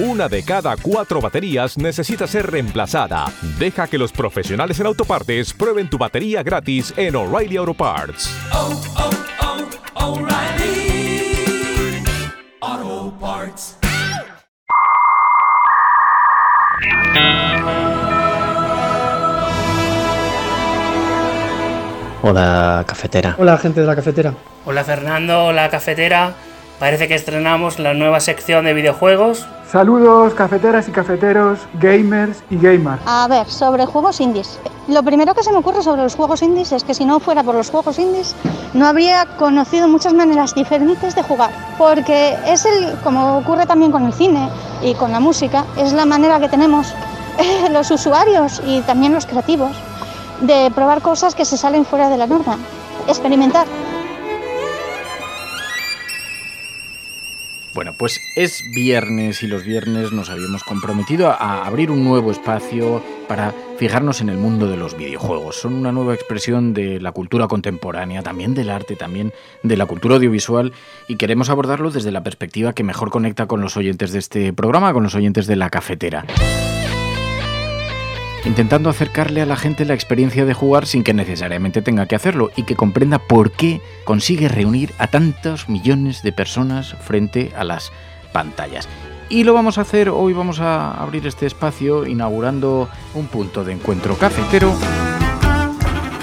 Una de cada cuatro baterías necesita ser reemplazada. Deja que los profesionales en autopartes prueben tu batería gratis en O'Reilly Auto Parts. Oh, oh, oh, O'Reilly Auto Parts. Hola, cafetera. Hola, gente de la cafetera. Hola Fernando, hola cafetera. Parece que estrenamos la nueva sección de videojuegos. Saludos cafeteras y cafeteros, gamers y gamers. A ver, sobre juegos indies. Lo primero que se me ocurre sobre los juegos indies es que si no fuera por los juegos indies, no habría conocido muchas maneras diferentes de jugar. Porque es el, como ocurre también con el cine y con la música, es la manera que tenemos los usuarios y también los creativos de probar cosas que se salen fuera de la norma. Experimentar. Bueno, pues es viernes y los viernes nos habíamos comprometido a abrir un nuevo espacio para fijarnos en el mundo de los videojuegos. Son una nueva expresión de la cultura contemporánea, también del arte, también de la cultura audiovisual y queremos abordarlo desde la perspectiva que mejor conecta con los oyentes de este programa, con los oyentes de la cafetera intentando acercarle a la gente la experiencia de jugar sin que necesariamente tenga que hacerlo y que comprenda por qué consigue reunir a tantos millones de personas frente a las pantallas. Y lo vamos a hacer, hoy vamos a abrir este espacio inaugurando un punto de encuentro cafetero.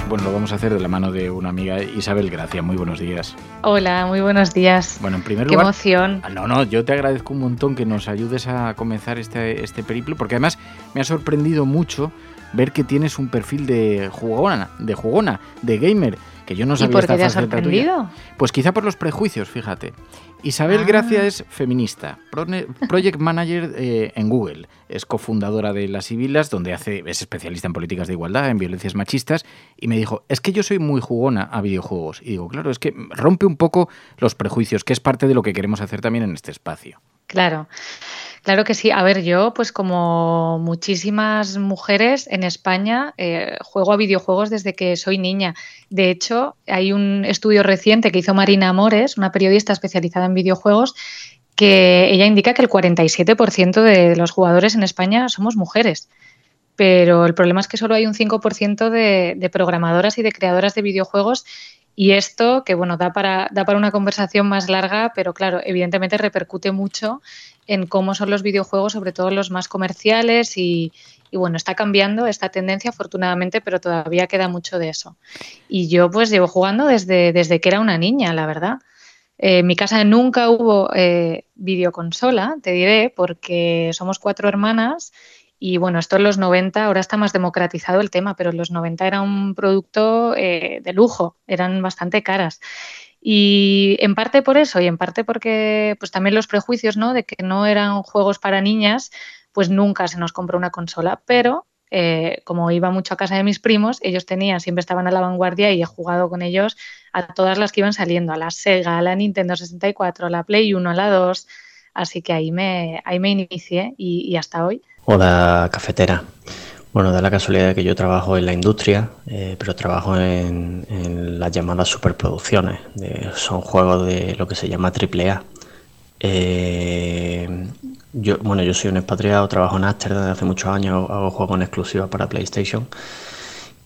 Bueno, lo vamos a hacer de la mano de una amiga, Isabel Gracia. Muy buenos días. Hola, muy buenos días. Bueno, en primer Qué lugar. emoción. Ah, No, no, yo te agradezco un montón que nos ayudes a comenzar este, este periplo, porque además me ha sorprendido mucho ver que tienes un perfil de jugona, de jugona, de gamer, que yo no ¿Y sabía por qué te ha faceta tuya. sorprendido? Pues quizá por los prejuicios, fíjate. Isabel Ah. Gracia es feminista, project manager eh, en Google, es cofundadora de Las Sibilas, donde hace, es especialista en políticas de igualdad, en violencias machistas, y me dijo, es que yo soy muy jugona a videojuegos. Y digo, claro, es que rompe un poco los prejuicios, que es parte de lo que queremos hacer también en este espacio. Claro, claro que sí. A ver, yo, pues como muchísimas mujeres en España, eh, juego a videojuegos desde que soy niña. De hecho, hay un estudio reciente que hizo Marina Amores, una periodista especializada en videojuegos, que ella indica que el 47% de los jugadores en España somos mujeres. Pero el problema es que solo hay un 5% de, de programadoras y de creadoras de videojuegos y esto, que bueno, da para, da para una conversación más larga, pero claro, evidentemente repercute mucho en cómo son los videojuegos, sobre todo los más comerciales y, bueno, está cambiando esta tendencia afortunadamente, pero todavía queda mucho de eso. Y yo pues llevo jugando desde, desde que era una niña, la verdad. Eh, en mi casa nunca hubo eh, videoconsola, te diré, porque somos cuatro hermanas y bueno, esto en los 90, ahora está más democratizado el tema, pero en los 90 era un producto eh, de lujo, eran bastante caras. Y en parte por eso y en parte porque pues también los prejuicios, ¿no? De que no eran juegos para niñas, pues nunca se nos compró una consola, pero eh, como iba mucho a casa de mis primos, ellos tenían, siempre estaban a la vanguardia y he jugado con ellos a todas las que iban saliendo, a la Sega, a la Nintendo 64, a la Play 1, a la 2, así que ahí me, ahí me inicié y, y hasta hoy. Hola, cafetera. Bueno, da la casualidad que yo trabajo en la industria, eh, pero trabajo en, las llamadas superproducciones. son juegos de lo que se llama AAA. Eh, yo, bueno, yo soy un expatriado, trabajo en Amsterdam desde hace muchos años, hago, hago juegos en exclusiva para PlayStation.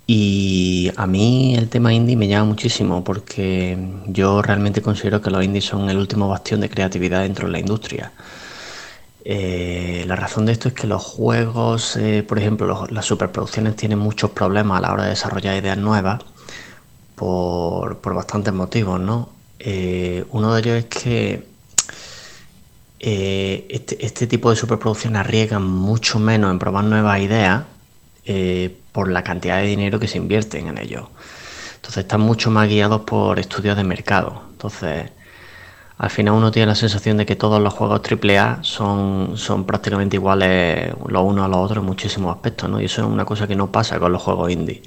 Y a mí el tema indie me llama muchísimo porque yo realmente considero que los indies son el último bastión de creatividad dentro de la industria. Eh, la razón de esto es que los juegos, eh, por ejemplo, las superproducciones tienen muchos problemas a la hora de desarrollar ideas nuevas por, por bastantes motivos, ¿no? Eh, uno de ellos es que este, este tipo de superproducciones arriesgan mucho menos en probar nuevas ideas por la cantidad de dinero que se invierten en ello. Entonces están mucho más guiados por estudios de mercado. Entonces, al final uno tiene la sensación de que todos los juegos AAA son, son prácticamente iguales los unos a los otros en muchísimos aspectos, ¿no? Y eso es una cosa que no pasa con los juegos indie.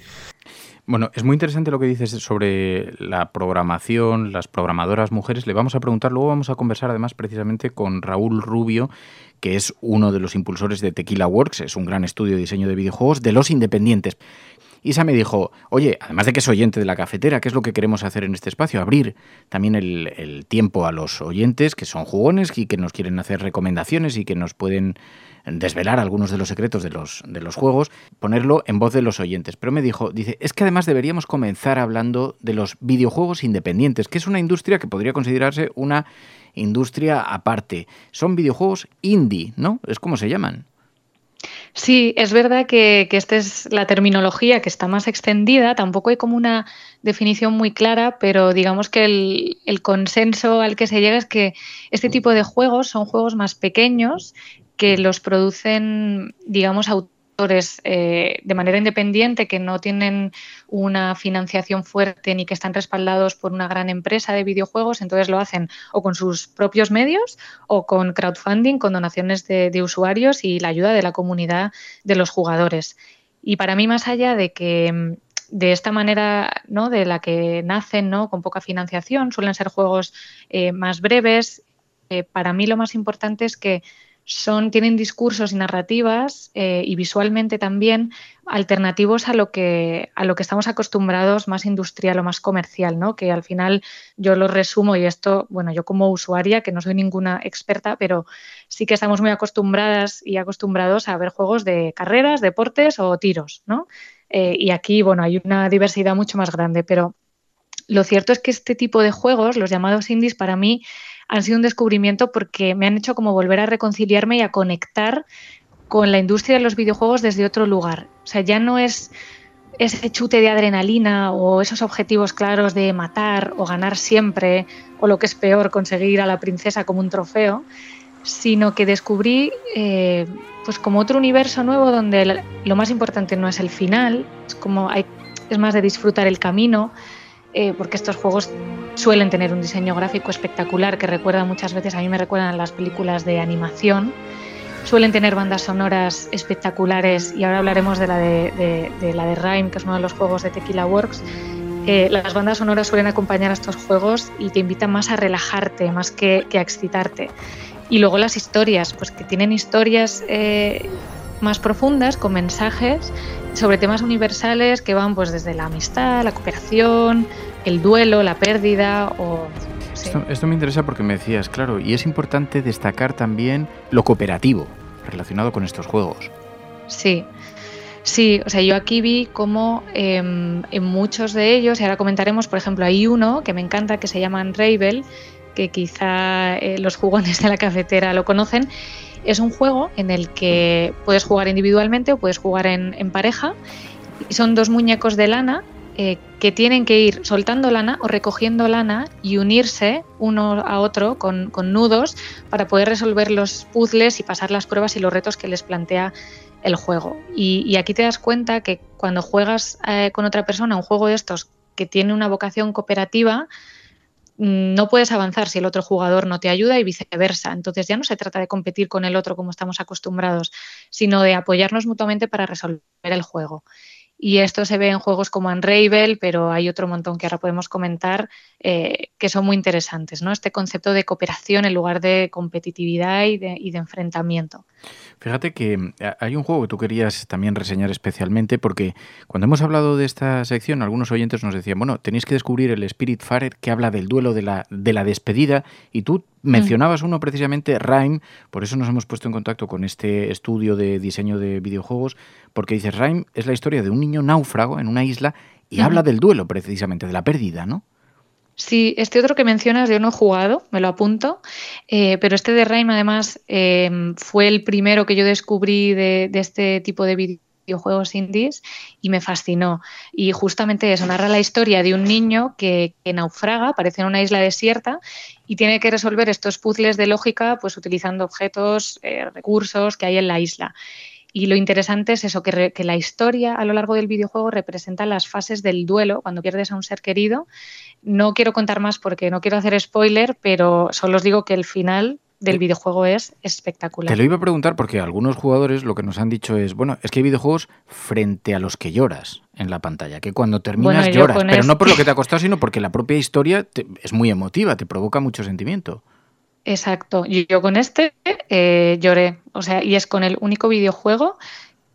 Bueno, es muy interesante lo que dices sobre la programación, las programadoras mujeres. Le vamos a preguntar, luego vamos a conversar además precisamente con Raúl Rubio, que es uno de los impulsores de Tequila Works, es un gran estudio de diseño de videojuegos de los independientes. Isa me dijo, oye, además de que es oyente de la cafetera, ¿qué es lo que queremos hacer en este espacio? Abrir también el, tiempo a los oyentes que son jugones y que nos quieren hacer recomendaciones y que nos pueden desvelar algunos de los secretos de los, de los juegos, ponerlo en voz de los oyentes. Pero me dijo, dice, es que además deberíamos comenzar hablando de los videojuegos independientes, que es una industria que podría considerarse una industria aparte. Son videojuegos indie, ¿no? Es como se llaman. Sí, es verdad que, que, esta es la terminología que está más extendida, tampoco hay como una definición muy clara, pero digamos que el, el, consenso al que se llega es que este tipo de juegos son juegos más pequeños que los producen, digamos, autores eh, de manera independiente, que no tienen una financiación fuerte ni que están respaldados por una gran empresa de videojuegos, entonces lo hacen o con sus propios medios o con crowdfunding, con donaciones de, usuarios y la ayuda de la comunidad de los jugadores. Y para mí, más allá de que de esta manera, ¿no? De la que nacen, ¿no? Con poca financiación, suelen ser juegos eh, más breves. Eh, para mí lo más importante es que son, tienen discursos y narrativas eh, y visualmente también alternativos a lo, que, a lo que estamos acostumbrados más industrial o más comercial, ¿no? Que al final yo lo resumo y esto, bueno, yo como usuaria, que no soy ninguna experta, pero sí que estamos muy acostumbradas y acostumbrados a ver juegos de carreras, deportes o tiros, ¿no? Eh, y aquí, bueno, hay una diversidad mucho más grande, pero lo cierto es que este tipo de juegos, los llamados indies, para mí han sido un descubrimiento porque me han hecho como volver a reconciliarme y a conectar con la industria de los videojuegos desde otro lugar. O sea, ya no es ese chute de adrenalina o esos objetivos claros de matar o ganar siempre o lo que es peor, conseguir a la princesa como un trofeo, sino que descubrí eh, pues como otro universo nuevo donde lo más importante no es el final, es como es más de disfrutar el camino, eh, porque estos juegos suelen tener un diseño gráfico espectacular que recuerda muchas veces, a mí me recuerdan las películas de animación. Suelen tener bandas sonoras espectaculares y ahora hablaremos de la de, de, la de Rhyme, que es uno de los juegos de Tequila Works. Eh, las bandas sonoras suelen acompañar a estos juegos y te invitan más a relajarte, más que, que a excitarte. Y luego las historias, pues que tienen historias eh, más profundas, con mensajes sobre temas universales que van pues desde la amistad, la cooperación, el duelo, la pérdida o... Sí. Esto, esto, me interesa porque me decías, claro, y es importante destacar también lo cooperativo relacionado con estos juegos. Sí, sí, o sea, yo aquí vi como eh, en muchos de ellos, y ahora comentaremos, por ejemplo, hay uno que me encanta que se llama Unravel, que quizá eh, los jugones de la cafetera lo conocen, es un juego en el que puedes jugar individualmente o puedes jugar en, pareja. Son dos muñecos de lana eh, que tienen que ir soltando lana o recogiendo lana y unirse uno a otro con, nudos para poder resolver los puzzles y pasar las pruebas y los retos que les plantea el juego. Y, y aquí te das cuenta que cuando juegas eh, con otra persona un juego de estos que tiene una vocación cooperativa, no puedes avanzar si el otro jugador no te ayuda y viceversa. Entonces ya no se trata de competir con el otro como estamos acostumbrados, sino de apoyarnos mutuamente para resolver el juego. Y esto se ve en juegos como Unravel, pero hay otro montón que ahora podemos comentar eh, que son muy interesantes, ¿no? Este concepto de cooperación en lugar de competitividad y de, y de enfrentamiento. Fíjate que eh, hay un juego que tú querías también reseñar especialmente porque cuando hemos hablado de esta sección algunos oyentes nos decían, bueno, tenéis que descubrir el Spirit Farer que habla del duelo de la, de la despedida y tú mencionabas mm. uno precisamente, Rhyme, por eso nos hemos puesto en contacto con este estudio de diseño de videojuegos, porque dices, Rhyme es la historia de un niño náufrago en una isla y habla del duelo precisamente, de la pérdida, ¿no? Sí, este otro que mencionas yo no he jugado, me lo apunto, eh, pero este de Rime además eh, fue el primero que yo descubrí de, de este tipo de videojuegos indies y me fascinó. Y justamente eso, narra la historia de un niño que, naufraga, aparece en una isla desierta y tiene que resolver estos puzzles de lógica pues utilizando objetos, eh, recursos que hay en la isla. Y lo interesante es eso, que, la historia a lo largo del videojuego representa las fases del duelo cuando pierdes a un ser querido. No quiero contar más porque no quiero hacer spoiler, pero solo os digo que el final del videojuego es espectacular. Te lo iba a preguntar porque algunos jugadores lo que nos han dicho es, bueno, es que hay videojuegos frente a los que lloras en la pantalla, que cuando terminas lloras, pero no por lo que te ha costado, sino porque la propia historia es muy emotiva, te provoca mucho sentimiento. Exacto, yo con este eh, lloré, o sea, y es con el único videojuego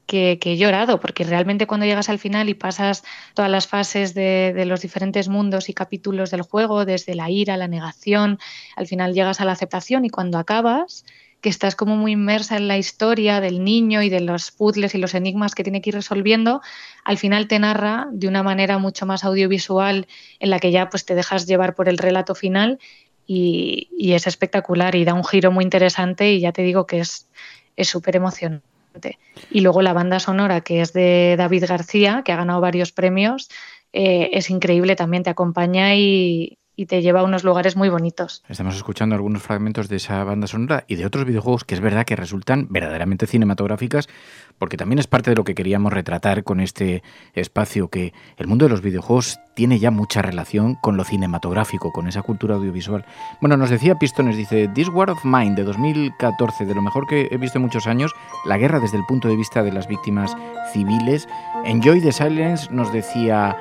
que, he llorado, porque realmente cuando llegas al final y pasas todas las fases de, los diferentes mundos y capítulos del juego, desde la ira, la negación, al final llegas a la aceptación y cuando acabas, que estás como muy inmersa en la historia del niño y de los puzzles y los enigmas que tiene que ir resolviendo, al final te narra de una manera mucho más audiovisual en la que ya pues te dejas llevar por el relato final y, es espectacular y da un giro muy interesante y ya te digo que es súper emocionante. Y luego la banda sonora, que es de David García, que ha ganado varios premios, eh, es increíble, también te acompaña y, y te lleva a unos lugares muy bonitos. Estamos escuchando algunos fragmentos de esa banda sonora y de otros videojuegos que es verdad que resultan verdaderamente cinematográficas, porque también es parte de lo que queríamos retratar con este espacio, que el mundo de los videojuegos tiene ya mucha relación con lo cinematográfico, con esa cultura audiovisual. Bueno, nos decía Pistones, dice, This War of Mine de 2014, de lo mejor que he visto en muchos años, la guerra desde el punto de vista de las víctimas civiles. Enjoy the Silence nos decía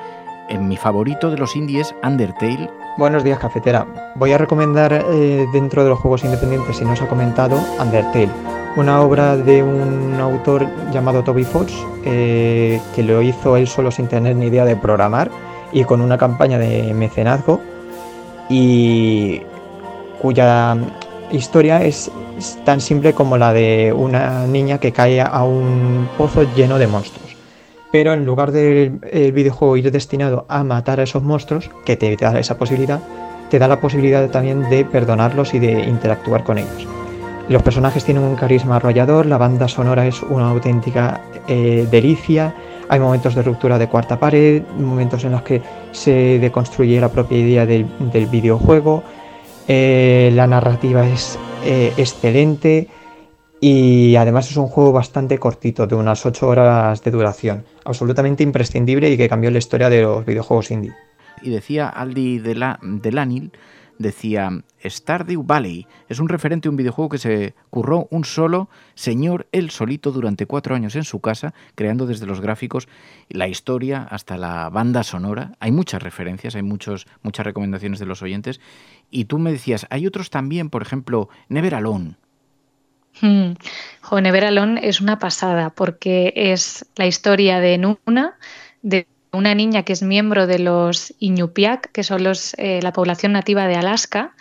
en mi favorito de los indies, Undertale. Buenos días, cafetera. Voy a recomendar eh, dentro de los juegos independientes, si no os ha comentado, Undertale, una obra de un autor llamado Toby Fox, eh, que lo hizo él solo sin tener ni idea de programar y con una campaña de mecenazgo y cuya historia es tan simple como la de una niña que cae a un pozo lleno de monstruos pero en lugar del videojuego ir destinado a matar a esos monstruos, que te da esa posibilidad, te da la posibilidad también de perdonarlos y de interactuar con ellos. Los personajes tienen un carisma arrollador, la banda sonora es una auténtica eh, delicia, hay momentos de ruptura de cuarta pared, momentos en los que se deconstruye la propia idea del, videojuego, eh, la narrativa es eh, excelente, y además es un juego bastante cortito, de unas 8 horas de duración, absolutamente imprescindible y que cambió la historia de los videojuegos indie. Y decía Aldi Delanil, decía, Stardew Valley es un referente, un videojuego que se curró un solo señor, él solito, durante cuatro años en su casa, creando desde los gráficos la historia hasta la banda sonora. Hay muchas referencias, hay muchos, muchas recomendaciones de los oyentes. Y tú me decías, hay otros también, por ejemplo, Never Alone Hmm. Alone es una pasada porque es la historia de Nuna, de una niña que es miembro de los Iñupiaq, que son los, eh, la población nativa de Alaska,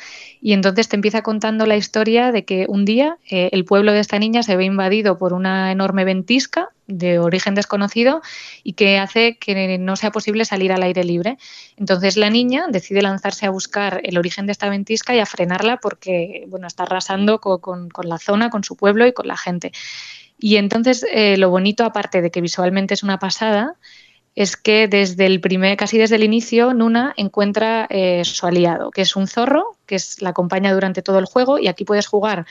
y entonces te empieza contando la historia de que un día eh, el pueblo de esta niña se ve invadido por una enorme ventisca de origen desconocido y que hace que no sea posible salir al aire libre. Entonces la niña decide lanzarse a buscar el origen de esta ventisca y a frenarla porque bueno, está arrasando con, la zona, con su pueblo y con la gente. Y entonces eh, lo bonito, aparte de que visualmente es una pasada, es que desde el primer, casi desde el inicio, Nuna encuentra eh, su aliado, que es un zorro, que es, la acompaña durante todo el juego, y aquí puedes jugar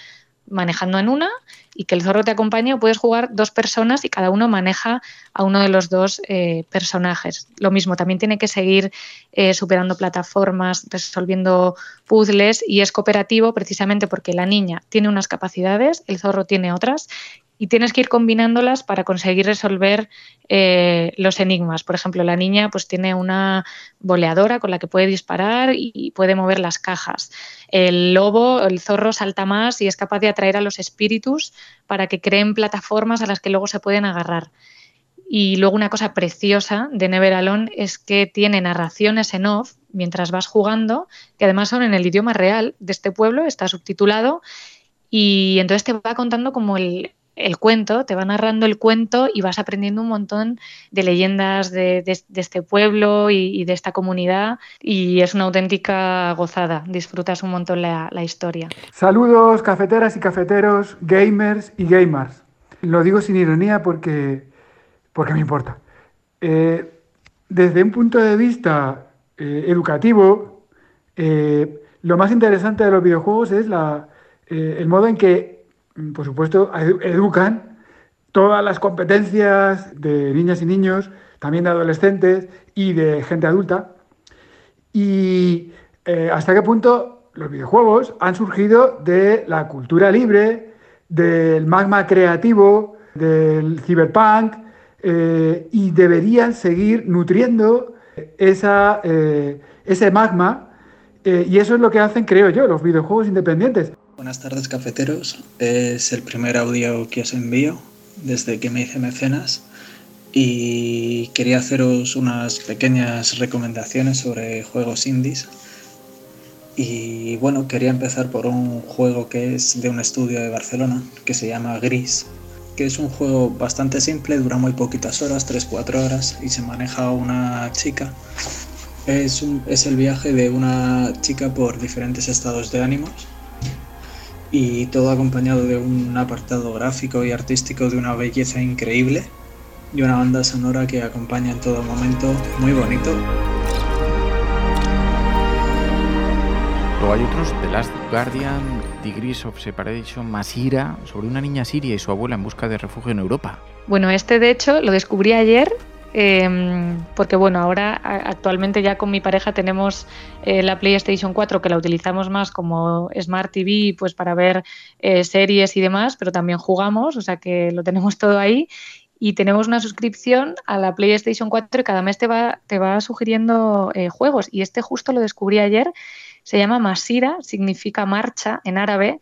manejando en una y que el zorro te acompañe o puedes jugar dos personas y cada uno maneja a uno de los dos eh, personajes. Lo mismo, también tiene que seguir eh, superando plataformas, resolviendo puzzles y es cooperativo precisamente porque la niña tiene unas capacidades, el zorro tiene otras y tienes que ir combinándolas para conseguir resolver eh, los enigmas. Por ejemplo, la niña pues tiene una boleadora con la que puede disparar y puede mover las cajas. El lobo, el zorro salta más y es capaz de atraer a los espíritus para que creen plataformas a las que luego se pueden agarrar. Y luego una cosa preciosa de Never Alone es que tiene narraciones en off mientras vas jugando, que además son en el idioma real de este pueblo, está subtitulado, y entonces te va contando como el, el cuento, te va narrando el cuento y vas aprendiendo un montón de leyendas de, este pueblo y, de esta comunidad y es una auténtica gozada, disfrutas un montón la, historia. Saludos cafeteras y cafeteros, gamers y gamers. Lo digo sin ironía porque, porque me importa. Eh, desde un punto de vista eh, educativo, eh, lo más interesante de los videojuegos es la, el modo en que por supuesto, educan todas las competencias de niñas y niños, también de adolescentes y de gente adulta. Y eh, hasta qué punto los videojuegos han surgido de la cultura libre, del magma creativo, del cyberpunk, eh, y deberían seguir nutriendo eh, ese magma. y eso es lo que hacen, creo yo, los videojuegos independientes. Buenas tardes, cafeteros. Es el primer audio que os envío desde que me hice mecenas y quería haceros unas pequeñas recomendaciones sobre juegos indies. Y bueno, quería empezar por un juego que es de un estudio de Barcelona que se llama Gris, que es un juego bastante simple, dura muy poquitas horas, 3-4 horas, y se maneja una chica. Es, es el viaje de una chica por diferentes estados de ánimos y todo acompañado de un apartado gráfico y artístico de una belleza increíble y una banda sonora que acompaña en todo momento muy bonito. Luego hay otros, The Last Guardian, Degrees of Separation, Masira, sobre una niña siria y su abuela en busca de refugio en Europa. Bueno, este de hecho lo descubrí ayer Em, porque bueno, ahora actualmente ya con mi pareja tenemos eh, la PlayStation 4 que la utilizamos más como Smart TV, pues para ver eh, series y demás, pero también jugamos, o sea que lo tenemos todo ahí. Y tenemos una suscripción a la PlayStation 4 y cada mes te va, te va sugiriendo eh, juegos. Y este justo lo descubrí ayer, se llama Masira, significa marcha en árabe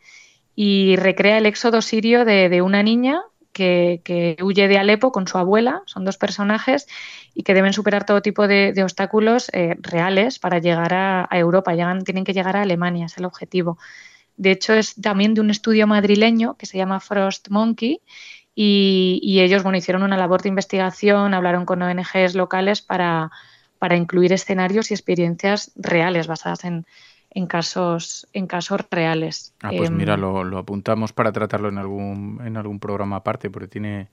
y recrea el éxodo sirio de una niña que, huye de Alepo con su abuela, son dos personajes, y que deben superar todo tipo de, obstáculos eh, reales para llegar a, Europa, tienen que llegar a Alemania, es el objetivo. De hecho, es también de un estudio madrileño que se llama Frost Monkey, y, ellos bueno, hicieron una labor de investigación, hablaron con ONGs locales para, para incluir escenarios y experiencias reales basadas en, en casos, en casos reales. Ah, pues mira, em, lo, apuntamos para tratarlo en algún, en algún programa aparte, porque tiene,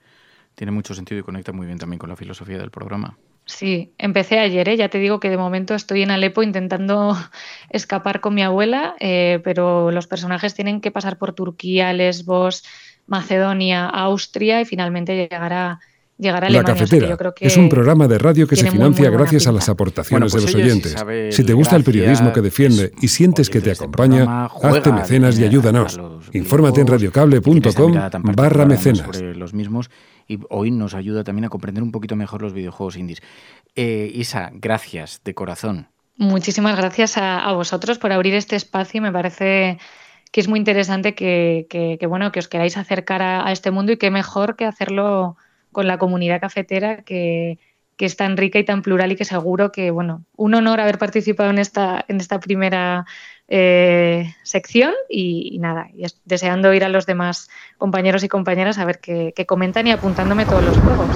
tiene mucho sentido y conecta muy bien también con la filosofía del programa. Sí, empecé ayer, ¿eh? ya te digo que de momento estoy en Alepo intentando escapar con mi abuela, eh, pero los personajes tienen que pasar por Turquía, Lesbos, Macedonia, Austria y finalmente llegar a, la Cafetera es un programa de radio que se financia gracias a las aportaciones de pues los oyentes. Si, te gusta el periodismo que defiende y sientes que te este acompaña, hazte mecenas y ayúdanos. Infórmate en radiocable.com barra mecenas. los mismos y hoy nos ayuda también a comprender un poquito mejor los videojuegos indies. Eh, Isa, gracias de corazón. Muchísimas gracias a, vosotros por abrir este espacio. Me parece que es muy interesante que, bueno, que os queráis acercar a este mundo y qué mejor que hacerlo con la comunidad cafetera que, es tan rica y tan plural y que seguro que, bueno, un honor haber participado en esta, en esta primera eh, sección y, nada, y deseando ir a los demás compañeros y compañeras a ver qué comentan y apuntándome todos los juegos.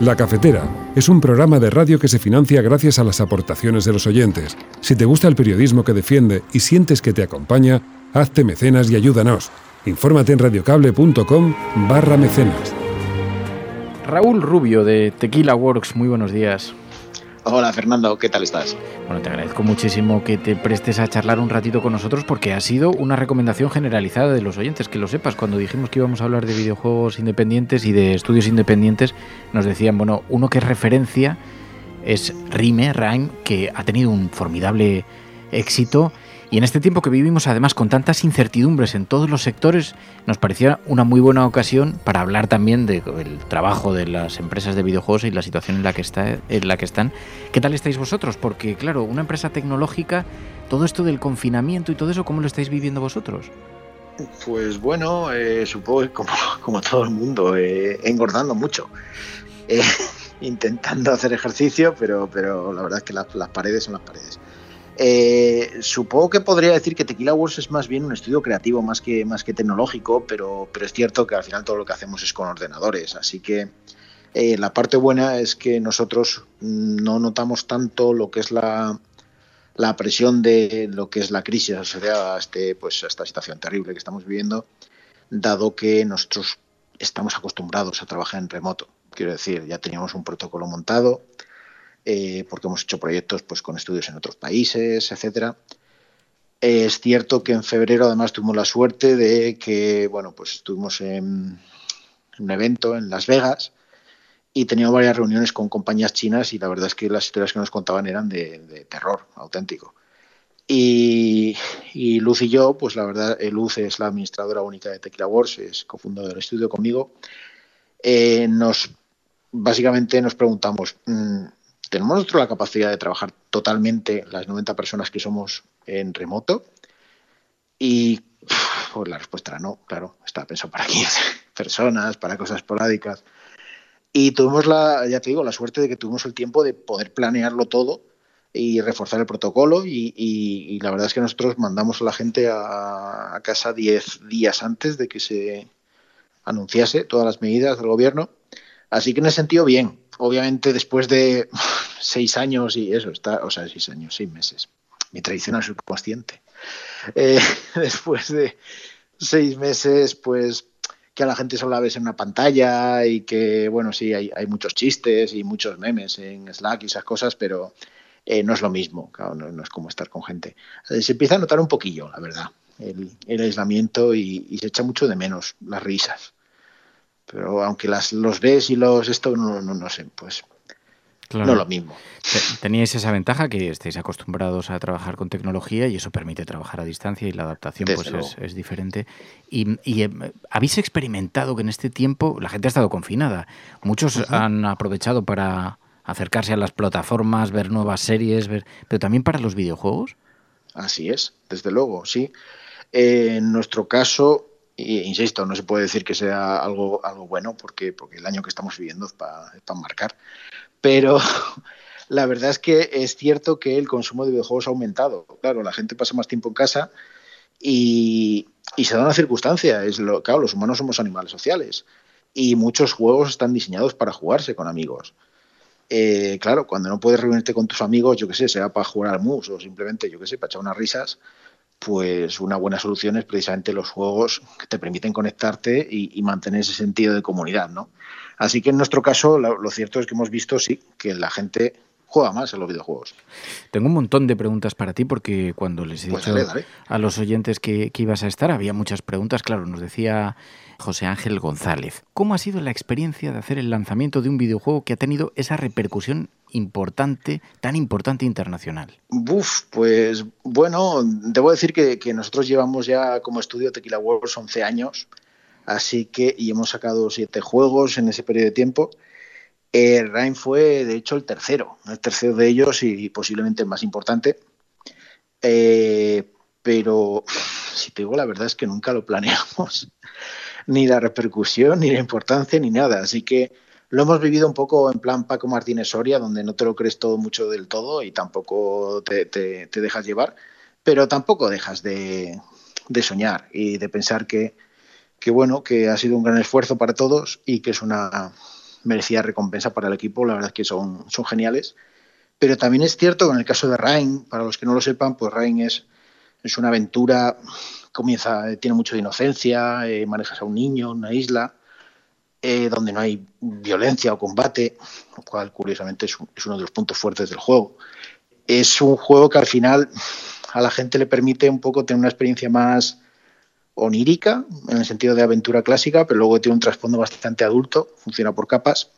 La Cafetera es un programa de radio que se financia gracias a las aportaciones de los oyentes. Si te gusta el periodismo que defiende y sientes que te acompaña, hazte mecenas y ayúdanos. Infórmate en radiocable.com barra mecenas. Raúl Rubio de Tequila Works, muy buenos días. Hola Fernando, ¿qué tal estás? Bueno, te agradezco muchísimo que te prestes a charlar un ratito con nosotros porque ha sido una recomendación generalizada de los oyentes, que lo sepas, cuando dijimos que íbamos a hablar de videojuegos independientes y de estudios independientes, nos decían, bueno, uno que es referencia es Rime, Rime, que ha tenido un formidable éxito y en este tiempo que vivimos, además, con tantas incertidumbres en todos los sectores, nos parecía una muy buena ocasión para hablar también del trabajo de las empresas de videojuegos y la situación en la que está, en la que están. ¿Qué tal estáis vosotros? Porque, claro, una empresa tecnológica, todo esto del confinamiento y todo eso, ¿cómo lo estáis viviendo vosotros? Pues bueno, eh, supongo que como, todo el mundo, eh, engordando mucho. Eh, intentando hacer ejercicio, pero, pero la verdad es que las paredes son las paredes. Eh, supongo que podría decir que Tequila Wars es más bien un estudio creativo más que, más que tecnológico, pero, pero es cierto que al final todo lo que hacemos es con ordenadores. Así que eh, la parte buena es que nosotros no notamos tanto lo que es la, la presión de lo que es la crisis asociada a, este, pues, a esta situación terrible que estamos viviendo, dado que nosotros estamos acostumbrados a trabajar en remoto. Quiero decir, ya teníamos un protocolo montado, eh, porque hemos hecho proyectos pues, con estudios en otros países, etcétera. Es cierto que en febrero además tuvimos la suerte de que, bueno, pues estuvimos en un evento en Las Vegas y teníamos varias reuniones con compañías chinas y la verdad es que las historias que nos contaban eran de, terror auténtico. Y, Luz y yo, pues la verdad, eh, Luz es la administradora única de Tequila Wars, es cofundadora del estudio conmigo. Eh, nos básicamente nos preguntamos, mm, ¿tenemos nosotros la capacidad de trabajar totalmente las 90 personas que somos en remoto? Y pues la respuesta era no, claro, estaba pensado para 15 personas, para cosas esporádicas. Y tuvimos la, ya te digo, la suerte de que tuvimos el tiempo de poder planearlo todo y reforzar el protocolo y, la verdad es que nosotros mandamos a la gente a, casa 10 días antes de que se anunciase todas las medidas del gobierno. Así que en ese sentido, bien. Obviamente después de seis años y eso, está, o sea, seis años, seis meses. Mi tradicional subconsciente. Eh, después de seis meses, pues que a la gente solo la ves en una pantalla y que, bueno, sí, hay, muchos chistes y muchos memes en Slack y esas cosas, pero eh, no es lo mismo, claro, no, es como estar con gente. Eh, se empieza a notar un poquillo, la verdad, el, aislamiento y, se echa mucho de menos las risas. Pero aunque las, los ves y los esto, no, no, no sé, pues no lo mismo. Teníais esa ventaja que estáis acostumbrados a trabajar con tecnología y eso permite trabajar a distancia y la adaptación pues es, diferente. Y, eh, habéis experimentado que en este tiempo la gente ha estado confinada. Muchos han aprovechado para acercarse a las plataformas, ver nuevas series, ver, pero también para los videojuegos. Así es, desde luego, sí. en nuestro caso, insisto, no se puede decir que sea algo, algo bueno porque, porque el año que estamos viviendo es para marcar. Pero la verdad es que es cierto que el consumo de videojuegos ha aumentado. Claro, la gente pasa más tiempo en casa y, se da una circunstancia. Es lo, claro, los humanos somos animales sociales y muchos juegos están diseñados para jugarse con amigos. Eh, claro, cuando no puedes reunirte con tus amigos, yo qué sé, sea para jugar al mus o simplemente, yo qué sé, para echar unas risas, pues una buena solución es precisamente los juegos que te permiten conectarte y, mantener ese sentido de comunidad, ¿no? Así que en nuestro caso lo, cierto es que hemos visto, sí, que la gente juega más en los videojuegos. Tengo un montón de preguntas para ti porque cuando les he pues dicho a los oyentes que, que, ibas a estar había muchas preguntas. Claro, nos decía José Ángel González, ¿cómo ha sido la experiencia de hacer el lanzamiento de un videojuego que ha tenido esa repercusión importante, tan importante internacional? Buf, pues bueno, debo decir que, nosotros llevamos ya como estudio Tequila Wars 11 años, así que y hemos sacado siete juegos en ese periodo de tiempo. Eh, Rain fue, de hecho, el tercero, el tercero de ellos y posiblemente el más importante. Eh, pero si te digo la verdad es que nunca lo planeamos, ni la repercusión, ni la importancia, ni nada. Así que lo hemos vivido un poco en plan Paco Martínez Soria, donde no te lo crees todo mucho del todo y tampoco te, dejas llevar, pero tampoco dejas de, soñar y de pensar que, bueno, que ha sido un gran esfuerzo para todos y que es una merecida recompensa para el equipo. La verdad es que son, son geniales. Pero también es cierto que en el caso de Rain, para los que no lo sepan, pues Rain es, es una aventura, comienza, tiene mucho de inocencia, eh, manejas a un niño una isla, eh, donde no hay violencia o combate, lo cual curiosamente es, uno de los puntos fuertes del juego. Es un juego que al final a la gente le permite un poco tener una experiencia más onírica, en el sentido de aventura clásica, pero luego tiene un trasfondo bastante adulto, funciona por capas.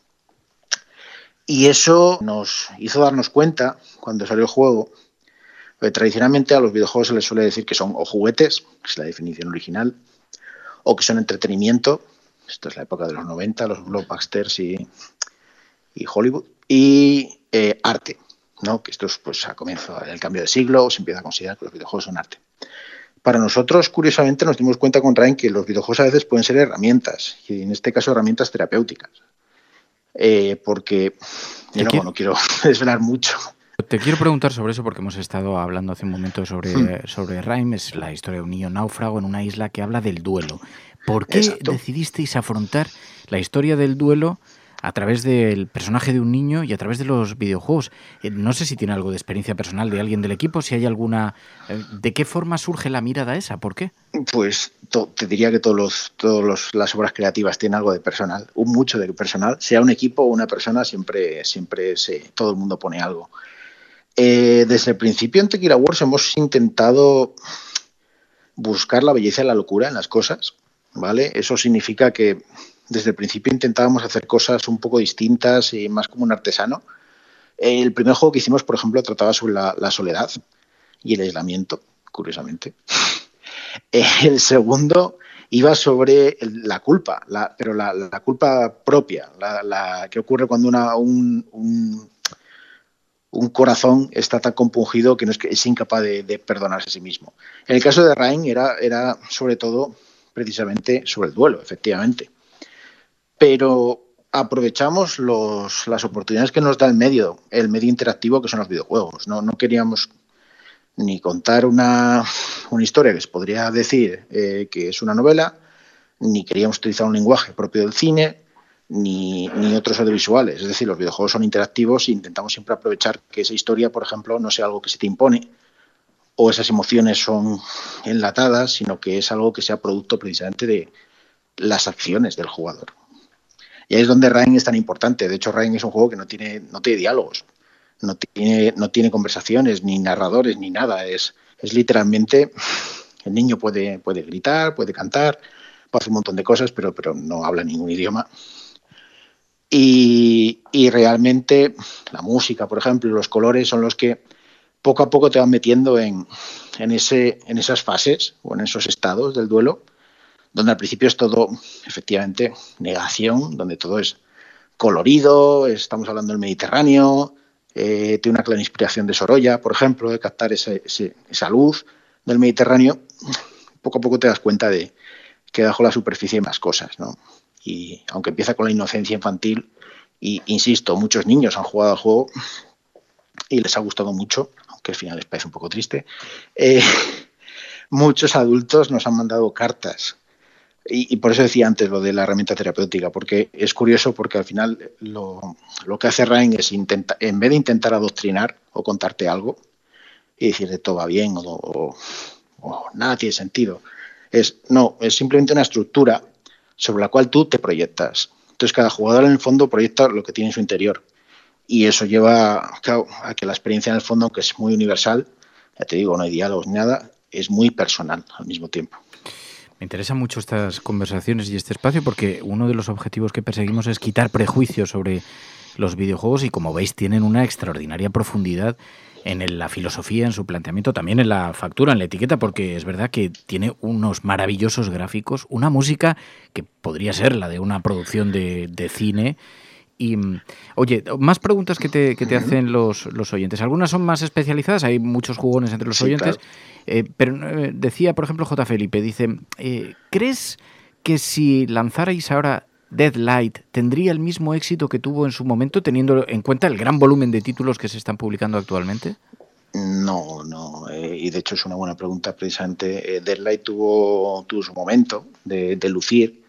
Y eso nos hizo darnos cuenta, cuando salió el juego, que tradicionalmente a los videojuegos se les suele decir que son o juguetes, que es la definición original, o que son entretenimiento, esto es la época de los 90, los blockbusters y, y Hollywood. Y eh, arte, ¿no? que esto es pues, a comienzo del cambio de siglo, se empieza a considerar que los videojuegos son arte. Para nosotros, curiosamente, nos dimos cuenta con Ryan que los videojuegos a veces pueden ser herramientas, y en este caso herramientas terapéuticas. Eh, porque, no, no quiero desvelar mucho. Te quiero preguntar sobre eso porque hemos estado hablando hace un momento sobre, hmm. sobre es la historia de un niño náufrago en una isla que habla del duelo. ¿Por qué decidisteis afrontar la historia del duelo a través del personaje de un niño y a través de los videojuegos? Eh, no sé si tiene algo de experiencia personal de alguien del equipo, si hay alguna... Eh, ¿De qué forma surge la mirada esa? ¿Por qué? Pues te diría que todas los, las obras creativas tienen algo de personal, mucho de personal, sea un equipo o una persona, siempre, siempre se, todo el mundo pone algo. Eh, desde el principio en Tequila Wars hemos intentado buscar la belleza y la locura en las cosas, ¿vale? Eso significa que desde el principio intentábamos hacer cosas un poco distintas y más como un artesano. El primer juego que hicimos, por ejemplo, trataba sobre la, soledad y el aislamiento, curiosamente. El segundo iba sobre la culpa, pero la, culpa propia, la, que ocurre cuando un, corazón está tan compungido que no es, que es incapaz de, perdonarse a sí mismo. En el caso de Rain era sobre todo precisamente sobre el duelo, efectivamente. Pero aprovechamos las oportunidades que nos da el medio, el medio interactivo que son los videojuegos. No, queríamos ni contar una, una historia que se podría decir eh, que es una novela, ni queríamos utilizar un lenguaje propio del cine, ni, ni, otros audiovisuales. Es decir, los videojuegos son interactivos e intentamos siempre aprovechar que esa historia, por ejemplo, no sea algo que se te impone o esas emociones son enlatadas, sino que es algo que sea producto precisamente de las acciones del jugador. Y ahí es donde Rain es tan importante. De hecho, Rain es un juego que no tiene, no tiene diálogos, no tiene, no tiene conversaciones, ni narradores, ni nada. Es, es literalmente, el niño puede, puede gritar, puede cantar, puede hacer un montón de cosas, pero, pero no habla ningún idioma. Y, y, realmente la música, por ejemplo, los colores son los que poco a poco te van metiendo en, en, ese, en esas fases o en esos estados del duelo donde al principio es todo, efectivamente, negación, donde todo es colorido, estamos hablando del Mediterráneo, eh, tiene una clara inspiración de Sorolla, por ejemplo, de captar esa luz del Mediterráneo, poco a poco te das cuenta de que bajo la superficie hay más cosas, ¿no? Y aunque empieza con la inocencia infantil, y insisto, muchos niños han jugado al juego y les ha gustado mucho, aunque al final les parece un poco triste, eh, muchos adultos nos han mandado cartas y, por eso decía antes lo de la herramienta terapéutica, porque es curioso porque al final lo, que hace Rain es en vez de intentar adoctrinar o contarte algo y decirte todo va bien o, nada tiene sentido, es no, es simplemente una estructura sobre la cual tú te proyectas. Entonces cada jugador en el fondo proyecta lo que tiene en su interior y eso lleva a que la experiencia en el fondo, aunque es muy universal, ya te digo, no hay diálogos ni nada, es muy personal al mismo tiempo. Me interesan mucho estas conversaciones y este espacio porque uno de los objetivos que perseguimos es quitar prejuicios sobre los videojuegos y como veis tienen una extraordinaria profundidad en la filosofía, en su planteamiento, también en la factura, en la etiqueta, porque es verdad que tiene unos maravillosos gráficos, una música que podría ser la de una producción de, de cine y, oye, más preguntas que te, que te hacen los, los, oyentes. Algunas son más especializadas, hay muchos jugones entre los oyentes. Eh, pero eh, decía, por ejemplo, J. Felipe, dice, eh, ¿crees que si lanzarais ahora Deadlight tendría el mismo éxito que tuvo en su momento, teniendo en cuenta el gran volumen de títulos que se están publicando actualmente? No, no, y de hecho es una buena pregunta precisamente. Deadlight tuvo, tuvo su momento de, de lucir,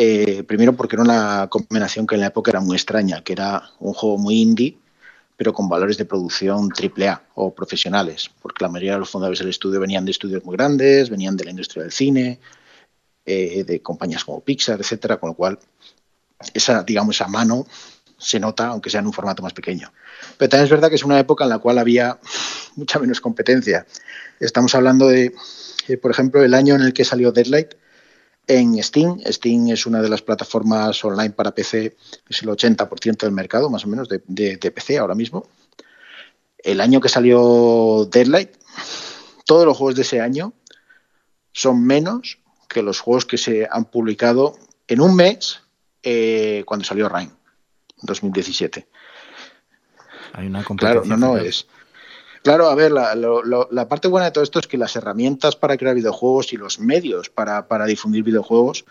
eh, primero porque era una combinación que en la época era muy extraña, que era un juego muy indie, pero con valores de producción AAA o profesionales, porque la mayoría de los fundadores del estudio venían de estudios muy grandes, venían de la industria del cine, eh, de compañías como Pixar, etcétera, con lo cual esa, digamos, esa mano se nota, aunque sea en un formato más pequeño. Pero también es verdad que es una época en la cual había mucha menos competencia. Estamos hablando de, eh, por ejemplo, el año en el que salió Deadlight, en Steam. Steam es una de las plataformas online para PC, es el 80% del mercado, más o menos, de, PC ahora mismo. El año que salió Deadlight, todos los juegos de ese año son menos que los juegos que se han publicado en un mes eh, cuando salió Rain, 2017. Hay una. Claro, no, no, es, Claro, a ver, la, parte buena de todo esto es que las herramientas para crear videojuegos y los medios para, difundir videojuegos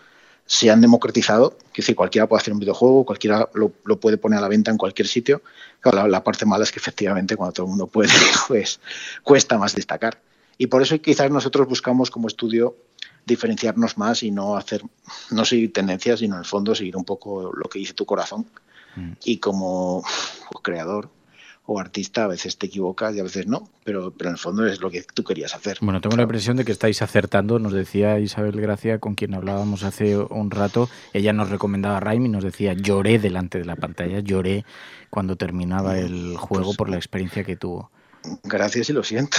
se han democratizado. Es decir, cualquiera puede hacer un videojuego, cualquiera lo, puede poner a la venta en cualquier sitio. la, parte mala es que efectivamente cuando todo el mundo puede, pues cuesta más destacar. Y por eso quizás nosotros buscamos como estudio diferenciarnos más y no hacer, no seguir tendencias, sino en el fondo seguir un poco lo que dice tu corazón. Mm. Y como creador, o artista, a veces te equivocas y a veces no, pero, pero en el fondo es lo que tú querías hacer. Bueno, tengo la impresión de que estáis acertando, nos decía Isabel Gracia, con quien hablábamos hace un rato, ella nos recomendaba Raim y nos decía, lloré delante de la pantalla, lloré cuando terminaba el juego pues por la experiencia que tuvo. Gracias y lo siento.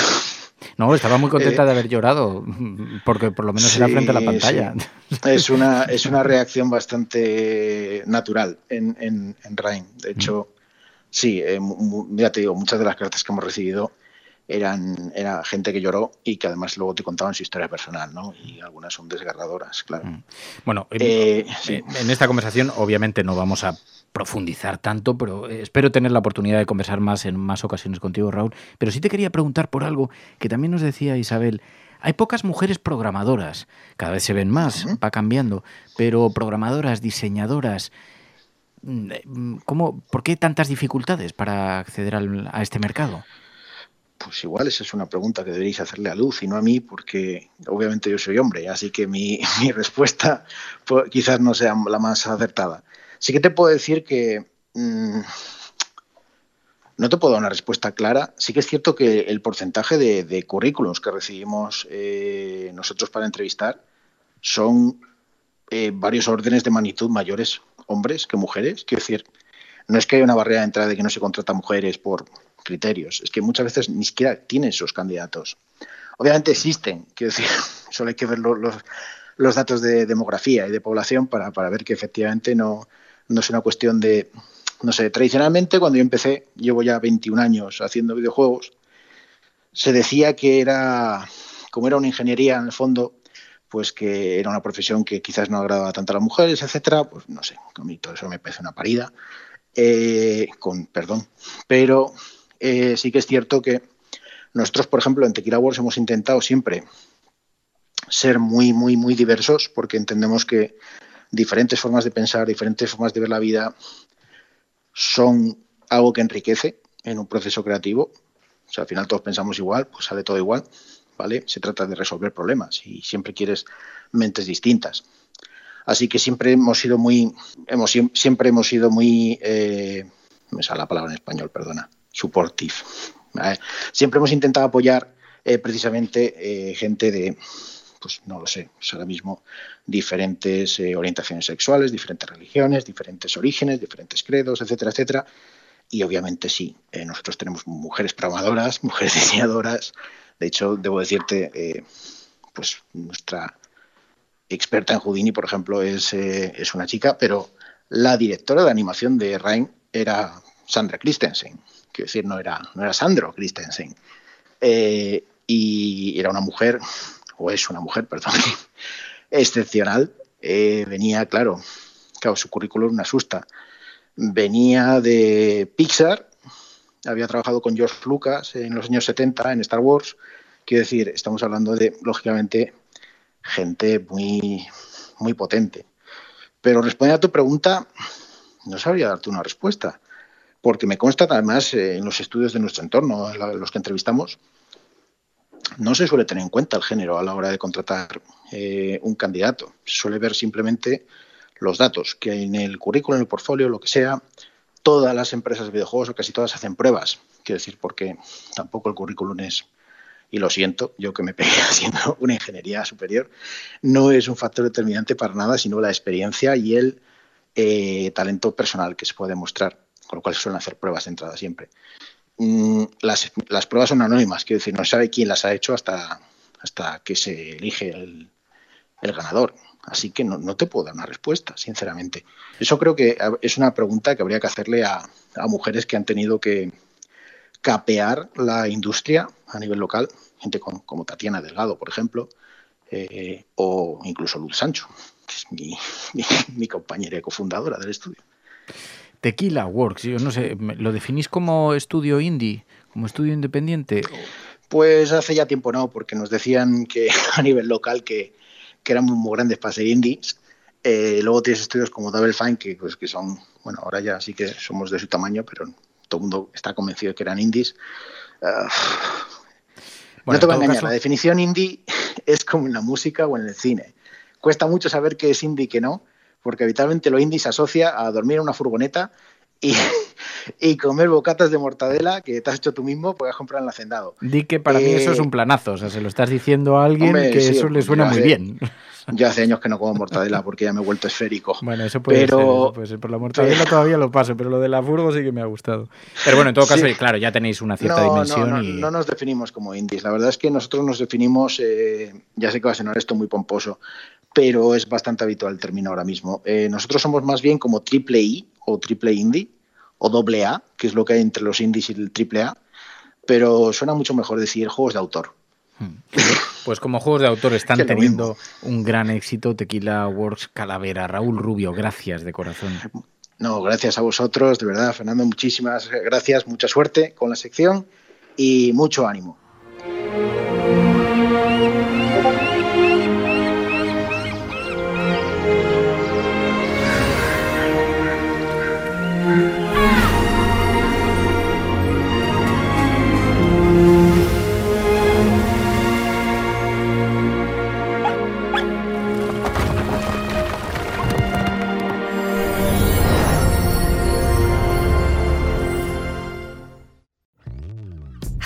No, estaba muy contenta Eh, de haber llorado, porque por lo menos era frente a la pantalla. sí. Es una, es una reacción bastante natural en, en, en Rain. De hecho, sí, eh, ya te digo, muchas de las cartas que hemos recibido eran era gente que lloró y que además luego te contaban su historia personal, ¿no? Y algunas son desgarradoras, claro. Bueno, en- Eh, sí. en- esta conversación obviamente no vamos a profundizar tanto, pero eh, espero tener la oportunidad de conversar más en más ocasiones contigo, Raúl. Pero sí te quería preguntar por algo que también nos decía Isabel. Hay pocas mujeres programadoras, cada vez se ven más, va cambiando, pero programadoras, diseñadoras, mm, mm, ¿cómo, ¿por qué tantas dificultades para acceder al- a este mercado? Pues igual esa es una pregunta que deberéis hacerle a Luz y no a mí, porque obviamente yo soy hombre, así que mi, respuesta pues, quizás no sea la más acertada. Sí que te puedo decir que mm, no te puedo dar una respuesta clara. Sí que es cierto que el porcentaje de, de currículums que recibimos eh, nosotros para entrevistar son eh, varios órdenes de magnitud mayores hombres que mujeres. Quiero decir, no es que haya una barrera de entrada de que no se contrata mujeres por criterios, es que muchas veces ni siquiera tienen esos candidatos. Obviamente existen, quiero decir, solo hay que ver lo- los, los datos de demografía y de población para, para ver que efectivamente no, no es una cuestión de, no sé, tradicionalmente cuando yo empecé, llevo ya 21 años haciendo videojuegos, se decía que era, como era una ingeniería en el fondo, pues que era una profesión que quizás no agradaba tanto a las mujeres, etcétera, pues no sé, a mí todo eso me parece una parida, eh, con perdón, pero eh, sí que es cierto que nosotros, por ejemplo, en Tequila Wars hemos intentado siempre ser muy, muy, muy diversos, porque entendemos que diferentes formas de pensar, diferentes formas de ver la vida son algo que enriquece en un proceso creativo. O sea, al final todos pensamos igual, pues sale todo igual, Se trata de resolver problemas y siempre quieres mentes distintas. Así que siempre hemos sido muy, hemos, siem- siempre hemos sido muy, eh, me sale la palabra en español, perdona, supportive. Siempre hemos intentado apoyar eh, precisamente eh, gente de, pues no lo sé, pues ahora mismo diferentes eh, orientaciones sexuales, diferentes religiones, diferentes orígenes, diferentes credos, etcétera, etcétera. Y obviamente sí, eh, nosotros tenemos mujeres programadoras, mujeres diseñadoras. De hecho, debo decirte, eh, pues nuestra experta en Houdini, por ejemplo, es, eh, es una chica, pero la directora de animación de Rain era Sandra Christensen. Quiero decir, no era, no era Sandro Christensen. Y era una mujer, o es una mujer, perdón, excepcional. Venía, claro, claro, su currículum asusta. Venía de Pixar, había trabajado con George Lucas en los años 70 en Star Wars. Quiero decir, estamos hablando de, lógicamente, gente muy, muy potente. Pero respondiendo a tu pregunta, no sabría darte una respuesta, porque me consta además eh, en los estudios de nuestro entorno, los que entrevistamos, no se suele tener en cuenta el género a la hora de contratar eh, un candidato. Se suele ver simplemente los datos que en el currículum, en el portfolio, lo que sea. Todas las empresas de videojuegos, o casi todas, hacen pruebas. Quiero decir, porque tampoco el currículum es, y lo siento, yo que me pegué haciendo una ingeniería superior, no es un factor determinante para nada, sino la experiencia y el eh, talento personal que se puede mostrar, con lo cual se suelen hacer pruebas de entrada siempre. Mm, las, pruebas son anónimas, quiero decir, no sabe quién las ha hecho hasta, hasta que se elige el, el ganador. Así que no, no te puedo dar una respuesta, sinceramente. Eso creo que es una pregunta que habría que hacerle a, a mujeres que han tenido que capear la industria a nivel local, gente con- como Tatiana Delgado, por ejemplo, eh, o incluso Luz Sancho, que es mi, mi, mi compañera y cofundadora del estudio. Tequila Works, yo no sé, ¿me- ¿lo definís como estudio indie, como estudio independiente? Pues hace ya tiempo no, porque nos decían que a nivel local que, que éramos muy grandes para ser indies. Eh, luego tienes estudios como Double Fine, que, pues, que son, bueno, ahora ya sí que somos de su tamaño, pero todo el mundo está convencido de que eran indies. Ah, Bueno, no te voy a engañar, caso- la definición indie es como en la música o en el cine. Cuesta mucho saber qué es indie y qué no, porque habitualmente lo indie se asocia a dormir en una furgoneta y, y comer bocatas de mortadela que te has hecho tú mismo porque has comprado en el hacendado. Di que para mí eso es Eh, un planazo, o sea, se lo estás diciendo a alguien hombre, que sí, eso le suena muy bien. Yo hace años que no como mortadela porque ya me he vuelto esférico. Bueno, eso puede pero... ser, eso puede ser. Por la mortadela todavía lo paso, pero lo de la furgo sí que me ha gustado. Pero bueno, en todo caso, Sí. claro, ya tenéis una cierta no, dimensión no, no, y... no nos definimos como indies. La verdad es que nosotros nos definimos, eh, ya sé que va a sonar esto muy pomposo, pero es bastante habitual el término ahora mismo. Eh, nosotros somos más bien como triple I o triple indie o doble A, que es lo que hay entre los indies y el triple A, pero suena mucho mejor decir juegos de autor. Pues como juegos de autor están teniendo un gran éxito, Tequila Works Calavera, Raúl Rubio, gracias de corazón. No, gracias a vosotros, de verdad, Fernando, muchísimas gracias, mucha suerte con la sección y mucho ánimo.